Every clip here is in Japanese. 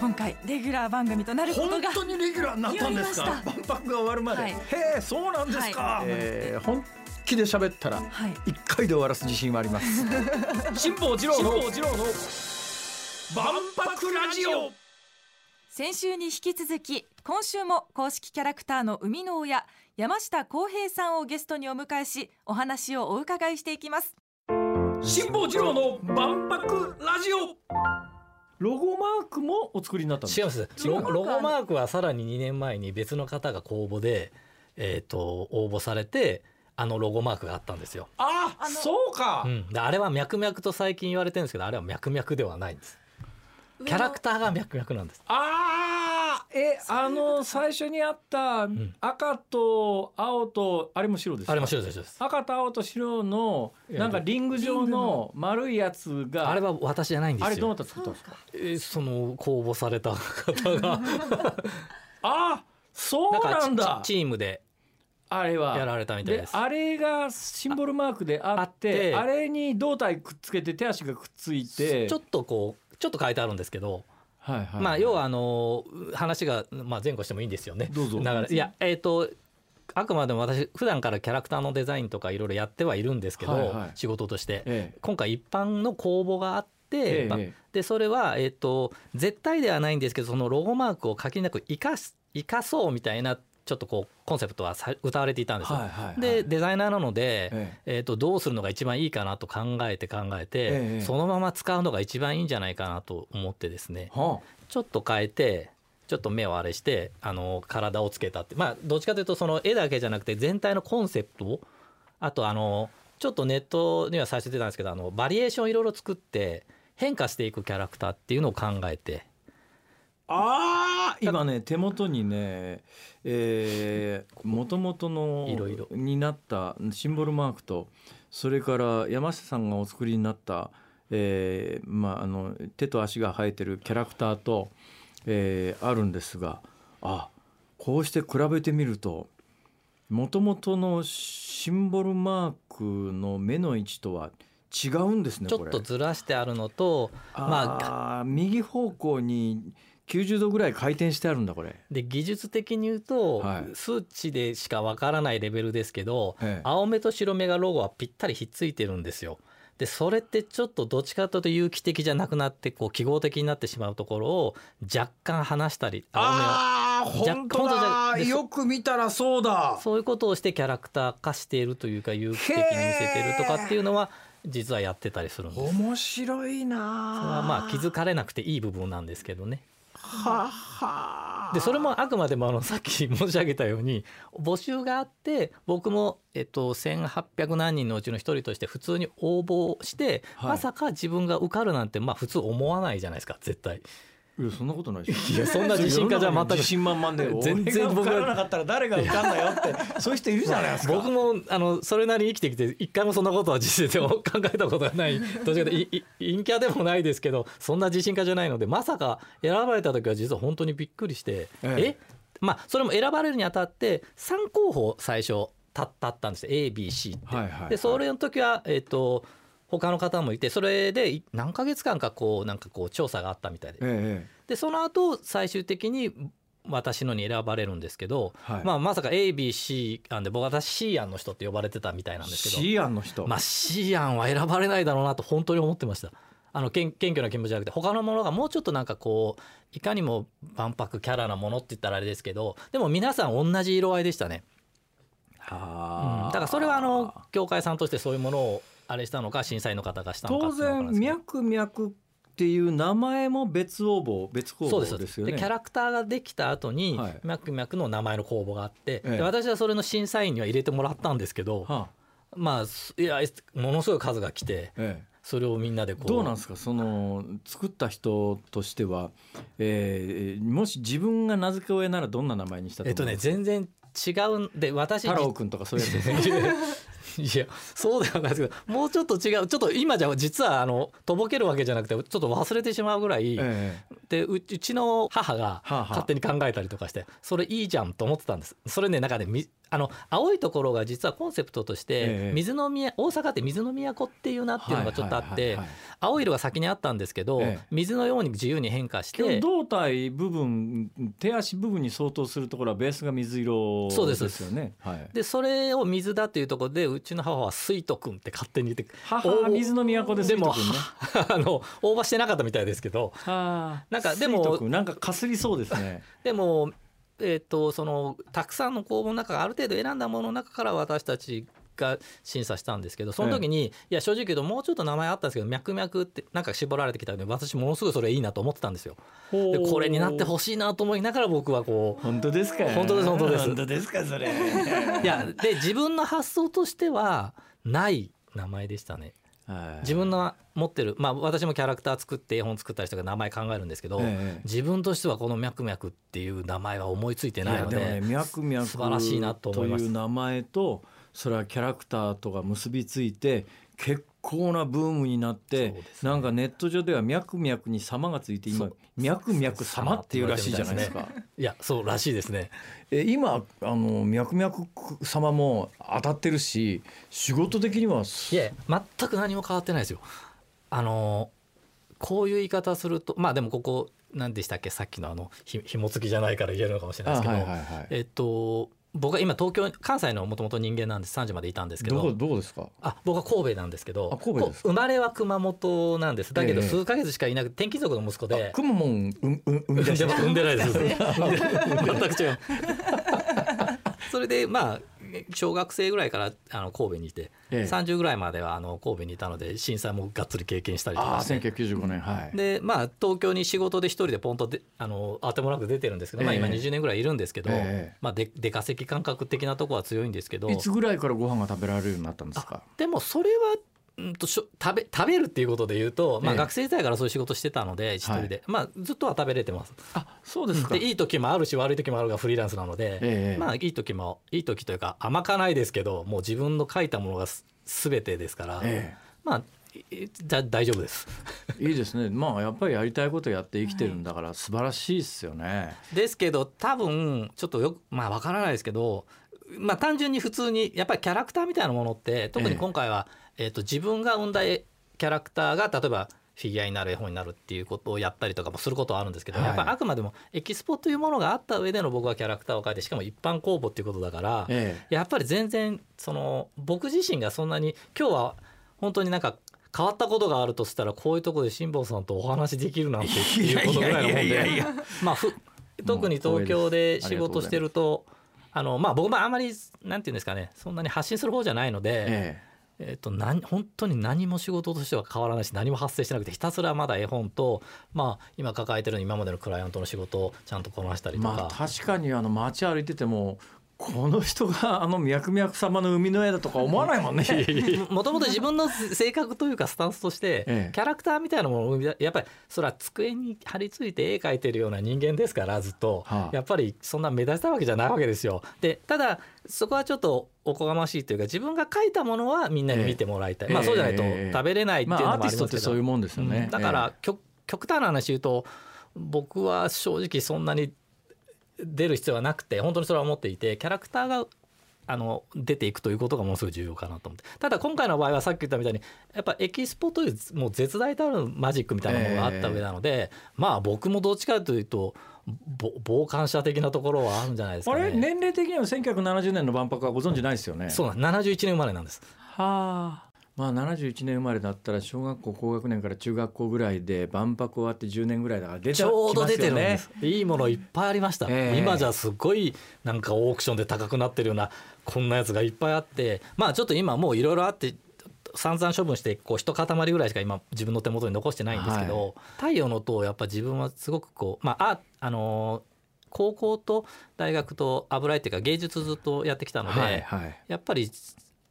今回レギュラー番組となること本が当にレギュラーになったんですか？万博が終わるまで、はい。へえそうなんですか、えー本気で喋ったらはい。一回で終わらす自信はあります。辛坊治郎の万博ラジオ。先週に引き続き今週も公式キャラクターの生みの親山下康平さんをゲストにお迎えしお話をお伺いしていきます。辛坊治郎の万博ラジオロゴマークもお作りになったんです違います。ロロゴマークはさらに2年前に別の方が公募で、えー、と応募されてあのロゴマークがあったんですよ、ああのそうか、うん、であれは脈々と最近言われてるんですけどあれは脈々ではないんです。キャラクターが脈々なんです。あーえあの最初にあったん。赤と青とあれも白ですかあれも白です赤と青と白のなんかリング状の丸いやつがあれは私じゃないんですよ。あれどなた？作ったんですか？えーその公募された方が。あそうなんだ。チチームであれは。やられたみたいです。あれがシンボルマークであってああって。れに胴体くっつけて手足がくっついて。ちょっとこうちょっと書いてあるんですけど、はいはいまあ要はあの話が、まあ、前後してもいいんですよね。どうぞ。だからいやえっ、とあくまでも私普段からキャラクターのデザインとかいろいろやってはいるんですけど、はいはい。仕事として、ええ。今回一般の公募があって、まあええ。ええでそれは、えー、と絶対ではないんですけどそのロゴマークを限りなく生かす生かそうみたいなちょっとこうコンセプトはさ歌われていたんですよ。はいはいはい。でデザイナーなので、ええ。えー、とどうするのが一番いいかなと考えて考えて、ええ。そのまま使うのが一番いいんじゃないかなと思ってですねはちょっと変えてちょっと目をあれしてあの体をつけたって。まあどっちかというとその絵だけじゃなくて全体のコンセプトをあとあのちょっとネットには最初出たんですけどあのバリエーションいろいろ作って変化していくキャラクターっていうのを考えてああ今ね手元にねえー、元々のいろいろになったシンボルマークとそれから山下さんがお作りになった、えーまあ、あの手と足が生えてるキャラクターと、えーあるんですがあこうして比べてみると元々のシンボルマークの目の位置とは違うんですねちょっとずらしてあるのとまあ右方向に90度ぐらい回転してあるんだこれ。で技術的に言うと、はい数値でしかわからないレベルですけど、ええ青目と白目がロゴはぴったりひっついてるんですよ。でそれってちょっとどっちかというと有機的じゃなくなってこう記号的になってしまうところを若干離したり青目をああ若本当だよく見たらそうだそういうことをしてキャラクター化しているというか有機的に見せてるとかっていうのは実はやってたりするんです。それ面白いなはまあ気づかれなくていい部分なんですけどね。ははでそれもあくまでもあのさっき申し上げたように募集があって僕も、えっと、1,800何人のうちの一人として普通に応募して、はいまさか自分が受かるなんてまあ普通思わないじゃないですか絶対。いやそんなことないいやそんな自信家じゃ全く。自信満々で。全然僕がなかったら誰が受かんだよってそういう人いるじゃないですか。僕もあのそれなりに生きてきて一回もそんなことは実際で 考えたことがない。どっちかというと陰キャでもないですけどそんな自信家じゃないのでまさか選ばれた時は実は本当にびっくりしてええ。え？まあそれも選ばれるにあたって3候補最初立ったんです。よ ABC って。はいはいはい。でそれの時はえっ、と他の方もいてそれでい何ヶ月間かこうなんかこう調査があったみたいで。ええでその後最終的に私のに選ばれるんですけど、はい。まあ、まさか ABC 案で僕私 C 案の人って呼ばれてたみたいなんですけど、シーアンの人。まあ、C 案は選ばれないだろうなと本当に思ってました。あの謙謙虚な気持ちじゃなくて他のものがもうちょっとなんかこういかにも万博キャラなものって言ったらあれですけどでも皆さん同じ色合いでしたね、うん、だからそれはあの協会さんとしてそういうものをあれしたのか審査員の方がしたのか当然脈々っていう名前も別応募別公そうですよねキャラクターができた後に、はい。ミャクミャクの名前の公募があって、ええ。で私はそれの審査員には入れてもらったんですけど、はあ。まあすいやものすごい数が来てええ。それをみんなでこう。どうなんですか？その作った人としては、えー、もし自分が名付け親ならどんな名前にしたとえっとね思います全然違うんで私太郎くんとかそういうやつですね いやそうではないですけどもうちょっと違うちょっと今じゃ実はあのとぼけるわけじゃなくてちょっと忘れてしまうぐらい、えでううちの母が勝手に考えたりとかしてそれいいじゃんと思ってたんです。それねなんかねみあの青いところが実はコンセプトとしええて水の都大阪って水の都っていうなっていうのがちょっとあって青い色が先にあったんですけどええ水のように自由に変化して胴体部分手足部分に相当するところはベースが水色ですよね。はい、でそれを水だっていうところでうちの母は水斗くんって勝手に言って母は水の都ですでも水斗君ね。あの応募してなかったみたいですけどはあなんかでもなんかかすりそうですね。でも、えー、とそのたくさんの公募の中ある程度選んだものの中から私たちが審査したんですけどその時に、いや正直言うともうちょっと名前あったんですけど脈々ってなんか絞られてきたので私ものすごいそれいいなと思ってたんですよ。でこれになってほしいなと思いながら僕はこ本当ですか？本当です本当です本当ですかそれ。ういやで自分の発想としてはない名前でしたね。はい。自分の持ってるまあ私もキャラクター作って絵本作ったりとか名前考えるんですけど、ええ。自分としてはこの「ミャクミャク」っていう名前は思いついてないのでいやでもね脈々素晴らしいなと思います。いう名前とそれはキャラクターとが結びついて結構なブームになって、ね。なんかネット上では脈々に様がついて今脈々様っていうらしいじゃないですか。いやそうらしいですね。え今あの脈々様も当たってるし仕事的にはいや全く何も変わってないですよ。あのこういう言い方するとまあでもここ何でしたっけ？さっきのあのひ紐付きじゃないから言えるのかもしれないですけど、あはいはいはい。えっと僕は今東京関西のもともと人間なんです3時までいたんですけど。こどどこですか？あ僕は神戸なんですけど。あ神戸です生まれは熊本なんです。だけどええ。数ヶ月しかいなくて転勤族の息子あで。くまモンうう生み出した。産んでないです。全く違う。それでまあ小学生ぐらいからあの神戸にいて、ええ。30ぐらいまではあの神戸にいたので震災もがっつり経験したりとかして。1995年はい。でまあ東京に仕事で一人でポンとであの当てもなく出てるんですけど、まあ、今ええ20年ぐらいいるんですけど、ええ。まあ、で出稼ぎ感覚的なとこは強いんですけど。いつぐらいからご飯が食べられるようになったんですあかでもそれはうんとしょ食べ食べるっていうことで言うと、まあ、ええ学生時代からそういう仕事してたので一人で、まあ、ずっとは食べれてます。あそうですか。でいい時もあるし悪い時もあるがフリーランスなので、ええまあいい時もいい時というか甘かないですけどもう自分の書いたものがす全てですから、えまあいだ大丈夫です。え いいですね。まあやっぱりやりたいことやって生きてるんだから素晴らしいですよね。ですけど多分ちょっとよくまあわからないですけどまあ単純に普通にやっぱりキャラクターみたいなものって特に今回は、えー、と自分が生んだ絵キャラクターが例えばフィギュアになる絵本になるっていうことをやったりとかもすることはあるんですけど、はい。やっぱりあくまでもエキスポというものがあった上での僕はキャラクターを描いてしかも一般公募っていうことだから、えやっぱり全然その僕自身がそんなに今日は本当になんか変わったことがあるとしたらこういうところで辛坊さんとお話できるなんてっていうことぐらいのでやまあふ特に東京で仕事してるとあのまあ僕もあんまりなんていうんですかねそんなに発信する方じゃないので、ええっと何本当に何も仕事としては変わらないし何も発生してなくてひたすらまだ絵本とまあ今抱えてる今までのクライアントの仕事をちゃんとこなしたりとか。まあ確かにあの街歩いててもこの人があの脈々様の生みの絵だとか思わないもんね。もともと自分の性格というかスタンスとして、ええ。キャラクターみたいなものをやっぱりそれは机に張り付いて絵描いてるような人間ですからずっと、はあ。やっぱりそんな目立ちたいわけじゃないわけですよ。でただそこはちょっとおこがましいというか自分が描いたものはみんなに見てもらいたい、ええ。まあそうじゃないとええ食べれないっていうのもまあアーありますけど、ティストってそういうもんですよね、うんだから、極極端な話言うと僕は正直そんなに出る必要はなくて本当にそれは思っていてキャラクターがあの出ていくということがものすごい重要かなと思って。ただ今回の場合はさっき言ったみたいにやっぱエキスポというもう絶大たるマジックみたいなものがあった上なので、まあ僕もどっちかというとぼ傍観者的なところはあるんじゃないですかね。あれ？年齢的には1970年の万博はご存知ないですよね。そうなん71年生まれなんです。はあまあ71年生まれだったら小学校高学年から中学校ぐらいで万博終わって10年ぐらいだから出てちょうど出てねす。いいものいっぱいありました。ええ今じゃすごいなんかオークションで高くなってるようなこんなやつがいっぱいあって、まあちょっと今もういろいろあって。散々処分してこう一塊ぐらいしか今自分の手元に残してないんですけど、太陽の塔やっぱ自分はすごくこうまあああのー高校と大学と油絵っていうか芸術ずっとやってきたので、はいはいやっぱり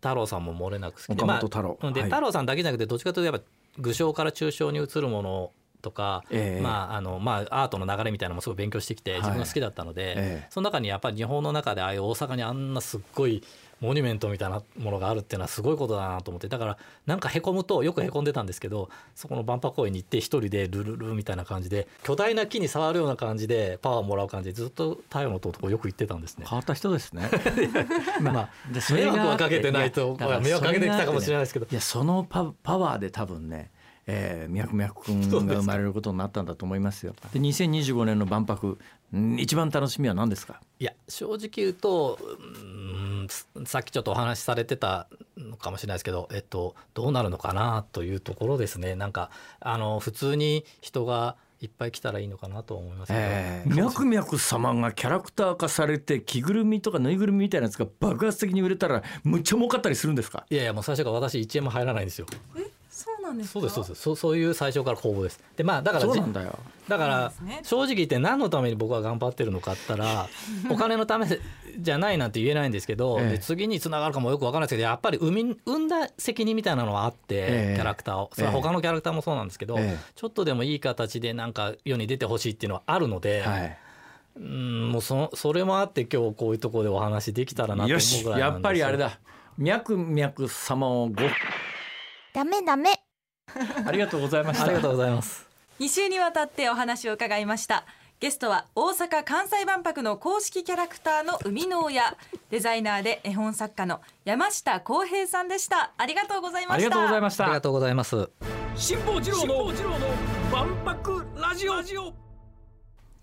太郎さんも漏れなく好きで。太郎。まあ、ではい。太郎さんだけじゃなくてどっちかというとやっぱ具象から抽象に移るものとか、ええ。まああのまあ、アートの流れみたいなのもすごい勉強してきてはい自分が好きだったので、ええ。その中にやっぱり日本の中でああいう大阪にあんなすっごいモニュメントみたいなものがあるっていうのはすごいことだなと思ってだからなんかへこむとよくへこんでたんですけどそこの万博公園に行って一人でルルルみたいな感じで巨大な木に触るような感じでパワーをもらう感じでずっと太陽の塔とこよく行ってたんですね。変わった人ですね。まあ迷惑はかけてないと迷惑かけてきたかもしれないですけどいやそのパパワーで多分ね、えー、ミャクミャク君が生まれることになったんだと思いますよ。で2025年の万博ん一番楽しみは何ですか？いや正直言うとうんさっきちょっとお話しされてたのかもしれないですけど、えっと、どうなるのかなというところですね。なんかあの普通に人がいっぱい来たらいいのかなと思いますけど、えー、ミャクミャク様がキャラクター化されて着ぐるみとかぬいぐるみみたいなやつが爆発的に売れたらむっちゃ儲かったりするんですか？いやいやもう最初から私1円も入らないんですよ。そうなんですか？そうですそうです。そうそういう最初から公募です。でまあだからじそうなんだよ。だから正直言って何のために僕は頑張ってるのかって言ったら お金のためじゃないなんて言えないんですけど、ええ。で次につながるかもよく分からないですけどやっぱり生み生んだ責任みたいなのはあって、ええ。キャラクターを。それは他のキャラクターもそうなんですけど、えちょっとでもいい形でなんか世に出てほしいっていうのはあるので、はい。うんもうそそれもあって今日こういうところでお話できたらなと思ようしやっぐらいなんですよ。ぱりあれだ。ミャクミャク様をご。ダメダメ ありがとうございました。ありがとうございます。2週にわたってお話を伺いました。ゲストは大阪・関西万博の公式キャラクターの生みの親デザイナーで絵本作家の山下康平さんでした。ありがとうございました。ありがとうございました。ありがとうございます。辛坊治郎の万博ラジオ。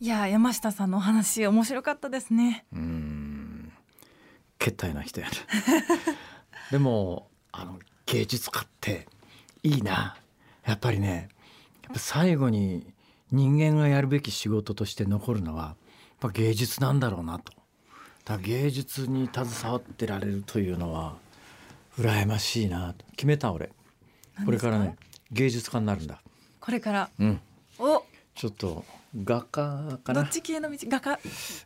いや山下さんのお話面白かったですね。うーん。決体な人やね。でもあの芸術家っていいな。やっぱりねやっぱ最後に人間がやるべき仕事として残るのはやっぱ芸術なんだろうなと。だ芸術に携わってられるというのは羨ましいな。と決めた俺。これからね芸術家になるんだ。これから？うん。お！ちょっと画家かな？どっち系の道？画家？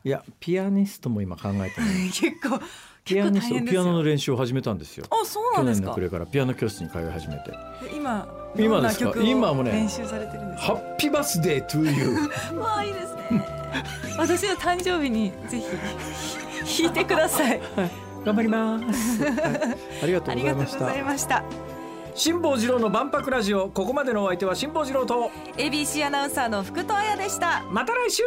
いやピアニストも今考えてる 結構ピアニストピアノの練習を始めたんですよ。あそうなんですか？去年の暮れから。ピアノ教室に通い始めて。で今今ですか？どんな曲を今もね練習されてるんですハッピーバースデートゥーユーかわあいいですね。私の誕生日にぜひ弾いてください。頑張ります、はい。ありがとあうございましりがとうございたました。辛坊治郎の万博ラジオ。ここまでのお相手は辛坊治郎と。ABC アナウンサーの福戸彩でした。また来週